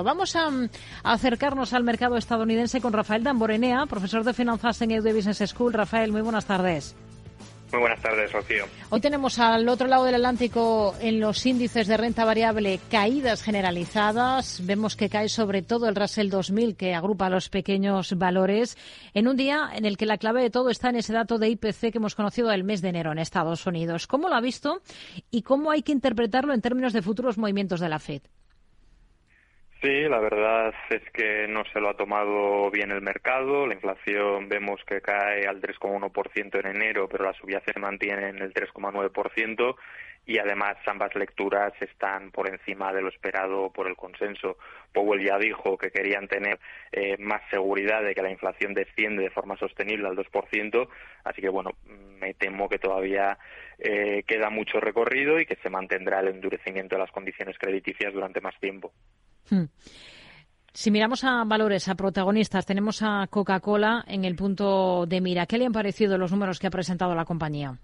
Vamos a, acercarnos al mercado estadounidense con Rafael Damborenea, profesor de finanzas en EUD Business School. Rafael, muy buenas tardes. Muy buenas tardes, Rocío. Hoy tenemos al otro lado del Atlántico en los índices de renta variable caídas generalizadas. Vemos que cae sobre todo el Russell 2000 que agrupa los pequeños valores en un día en el que la clave de todo está en ese dato de IPC que hemos conocido el mes de enero en Estados Unidos. ¿Cómo lo ha visto y cómo hay que interpretarlo en términos de futuros movimientos de la Fed? Sí, la verdad es que no se lo ha tomado bien el mercado. La inflación vemos que cae al 3,1% en enero, pero la subida se mantiene en el 3,9% y además ambas lecturas están por encima de lo esperado por el consenso. Powell ya dijo que querían tener eh, más seguridad de que la inflación desciende de forma sostenible al 2%, así que bueno, me temo que todavía eh, queda mucho recorrido y que se mantendrá el endurecimiento de las condiciones crediticias durante más tiempo. Hmm. Si miramos a valores, a protagonistas, tenemos a Coca-Cola en el punto de mira. ¿Qué le han parecido los números que ha presentado la compañía?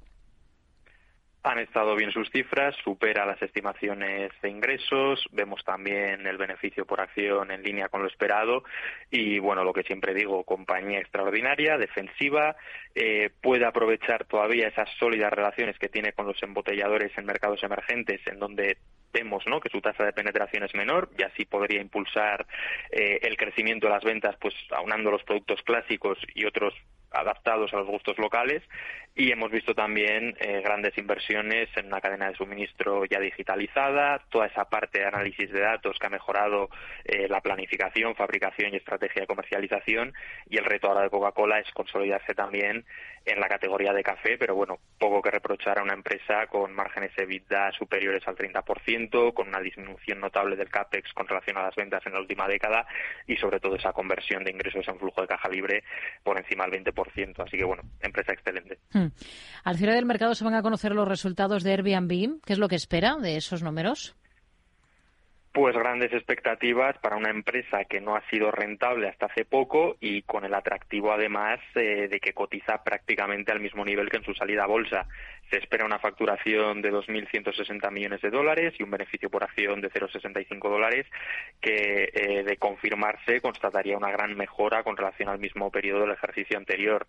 Han estado bien sus cifras, supera las estimaciones de ingresos, vemos también el beneficio por acción en línea con lo esperado y, bueno, lo que siempre digo, compañía extraordinaria, defensiva, eh, puede aprovechar todavía esas sólidas relaciones que tiene con los embotelladores en mercados emergentes, en donde vemos ¿no? que su tasa de penetración es menor y así podría impulsar eh, el crecimiento de las ventas pues aunando los productos clásicos y otros adaptados a los gustos locales y hemos visto también eh, grandes inversiones en una cadena de suministro ya digitalizada, toda esa parte de análisis de datos que ha mejorado eh, la planificación, fabricación y estrategia de comercialización y el reto ahora de Coca-Cola es consolidarse también en la categoría de café, pero bueno, poco que reprochar a una empresa con márgenes EBITDA superiores al 30%, con una disminución notable del CAPEX con relación a las ventas en la última década y sobre todo esa conversión de ingresos en flujo de caja libre por encima del 20%. Así que bueno, empresa excelente. Hmm. Al cierre del mercado se van a conocer los resultados de Airbnb. ¿Qué es lo que espera de esos números? pues grandes expectativas para una empresa que no ha sido rentable hasta hace poco y con el atractivo además eh, de que cotiza prácticamente al mismo nivel que en su salida a bolsa. Se espera una facturación de 2.160 millones de dólares y un beneficio por acción de 0,65 dólares que eh, de confirmarse constataría una gran mejora con relación al mismo periodo del ejercicio anterior.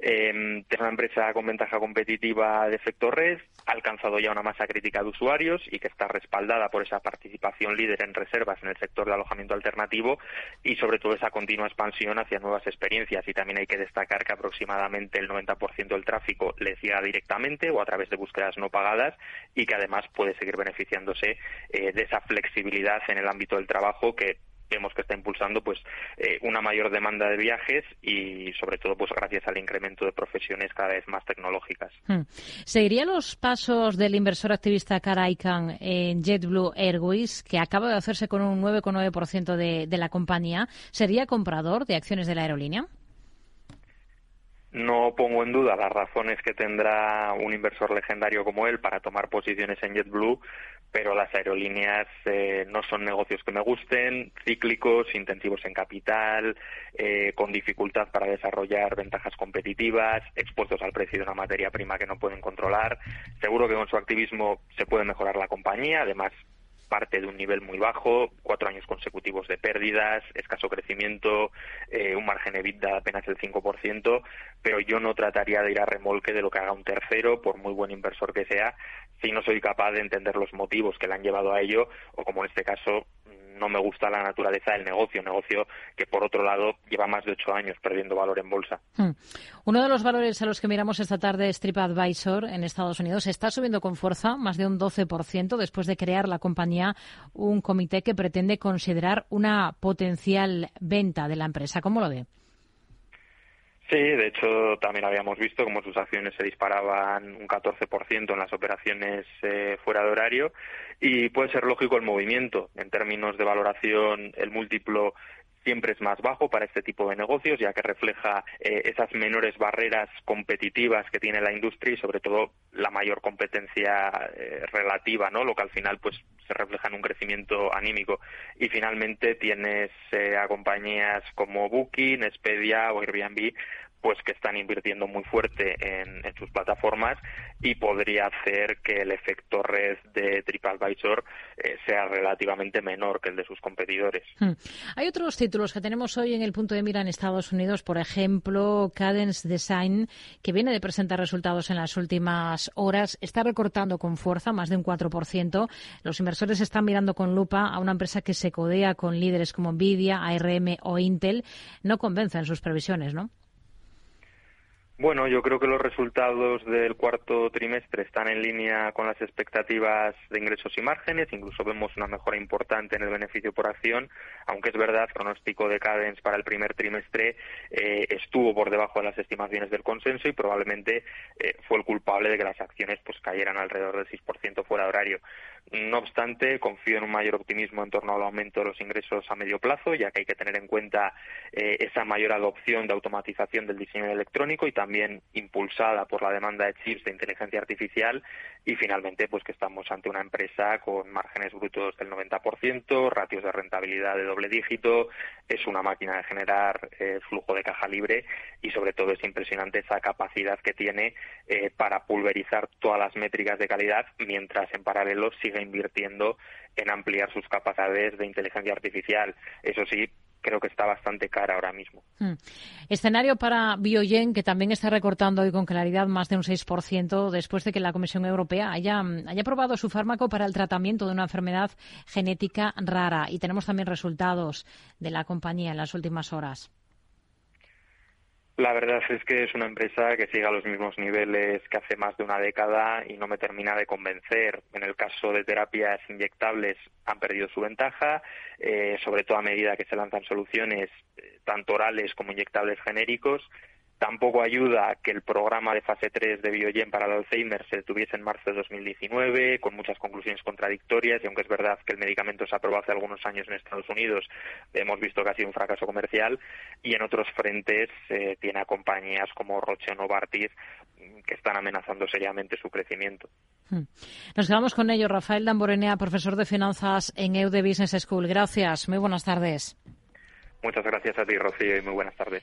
Eh, es una empresa con ventaja competitiva de efecto red, ha alcanzado ya una masa crítica de usuarios y que está respaldada por esa participación líder en reservas en el sector de alojamiento alternativo y sobre todo esa continua expansión hacia nuevas experiencias. Y también hay que destacar que aproximadamente el 90% del tráfico le llega directamente o a través de búsquedas no pagadas y que además puede seguir beneficiándose eh, de esa flexibilidad en el ámbito del trabajo que vemos que está impulsando pues eh, una mayor demanda de viajes y sobre todo pues gracias al incremento de profesiones cada vez más tecnológicas. Hmm. ¿Seguiría los pasos del inversor activista Cara Icahn en JetBlue Airways, que acaba de hacerse con un 9,9% de, de la compañía? ¿Sería comprador de acciones de la aerolínea? No pongo en duda las razones que tendrá un inversor legendario como él para tomar posiciones en JetBlue, pero las aerolíneas eh, no son negocios que me gusten, cíclicos, intensivos en capital, eh, con dificultad para desarrollar ventajas competitivas, expuestos al precio de una materia prima que no pueden controlar. Seguro que con su activismo se puede mejorar la compañía, además parte de un nivel muy bajo, cuatro años consecutivos de pérdidas, escaso crecimiento, eh, un margen EBITDA apenas el 5%, pero yo no trataría de ir a remolque de lo que haga un tercero, por muy buen inversor que sea, si no soy capaz de entender los motivos que le han llevado a ello, o como en este caso, no me gusta la naturaleza del negocio, un negocio que por otro lado lleva más de ocho años perdiendo valor en bolsa. Hmm. Uno de los valores a los que miramos esta tarde es TripAdvisor en Estados Unidos. Está subiendo con fuerza, más de un 12%, después de crear la compañía un comité que pretende considerar una potencial venta de la empresa. ¿Cómo lo ve? Sí, de hecho también habíamos visto cómo sus acciones se disparaban un 14% en las operaciones eh, fuera de horario y puede ser lógico el movimiento. En términos de valoración, el múltiplo siempre es más bajo para este tipo de negocios, ya que refleja eh, esas menores barreras competitivas que tiene la industria y sobre todo la mayor competencia eh, relativa, ¿no? Lo que al final pues se refleja en un crecimiento anímico. Y finalmente tienes a compañías como Booking, Expedia o Airbnb pues que están invirtiendo muy fuerte en, sus plataformas y podría hacer que el efecto red de TripAdvisor eh, sea relativamente menor que el de sus competidores. Hmm. Hay otros títulos que tenemos hoy en el punto de mira en Estados Unidos, por ejemplo, Cadence Design, que viene de presentar resultados en las últimas horas, está recortando con fuerza más de un 4%. Los inversores están mirando con lupa a una empresa que se codea con líderes como Nvidia, ARM o Intel. No convencen sus previsiones, ¿no? Bueno, yo creo que los resultados del cuarto trimestre están en línea con las expectativas de ingresos y márgenes. Incluso vemos una mejora importante en el beneficio por acción, aunque es verdad, el pronóstico de Cadence para el primer trimestre eh, estuvo por debajo de las estimaciones del consenso y probablemente eh, fue el culpable de que las acciones pues cayeran alrededor del 6% fuera de horario. No obstante, confío en un mayor optimismo en torno al aumento de los ingresos a medio plazo, ya que hay que tener en cuenta eh, esa mayor adopción de automatización del diseño electrónico y también impulsada por la demanda de chips de inteligencia artificial y finalmente pues que estamos ante una empresa con márgenes brutos del 90%, ratios de rentabilidad de doble dígito, es una máquina de generar eh, flujo de caja libre y sobre todo es impresionante esa capacidad que tiene eh, para pulverizar todas las métricas de calidad mientras en paralelo sigue invirtiendo en ampliar sus capacidades de inteligencia artificial. Eso sí, creo que está bastante cara ahora mismo. Hmm. Escenario para Biogen, que también está recortando hoy con claridad más de un 6% después de que la Comisión Europea haya, haya aprobado su fármaco para el tratamiento de una enfermedad genética rara. Y tenemos también resultados de la compañía en las últimas horas. La verdad es que es una empresa que sigue a los mismos niveles que hace más de una década y no me termina de convencer. En el caso de terapias inyectables han perdido su ventaja, eh, sobre todo a medida que se lanzan soluciones eh, tanto orales como inyectables genéricos Tampoco ayuda que el programa de fase 3 de Biogen para el Alzheimer se detuviese en marzo de 2019, con muchas conclusiones contradictorias, y aunque es verdad que el medicamento se aprobó hace algunos años en Estados Unidos, hemos visto que ha sido un fracaso comercial, y en otros frentes eh, tiene a compañías como Roche o Novartis mm, que están amenazando seriamente su crecimiento. Hmm. Nos quedamos con ello. Rafael Damborenea, profesor de finanzas en EUDE Business School. Gracias. Muy buenas tardes. Muchas gracias a ti, Rocío, y muy buenas tardes.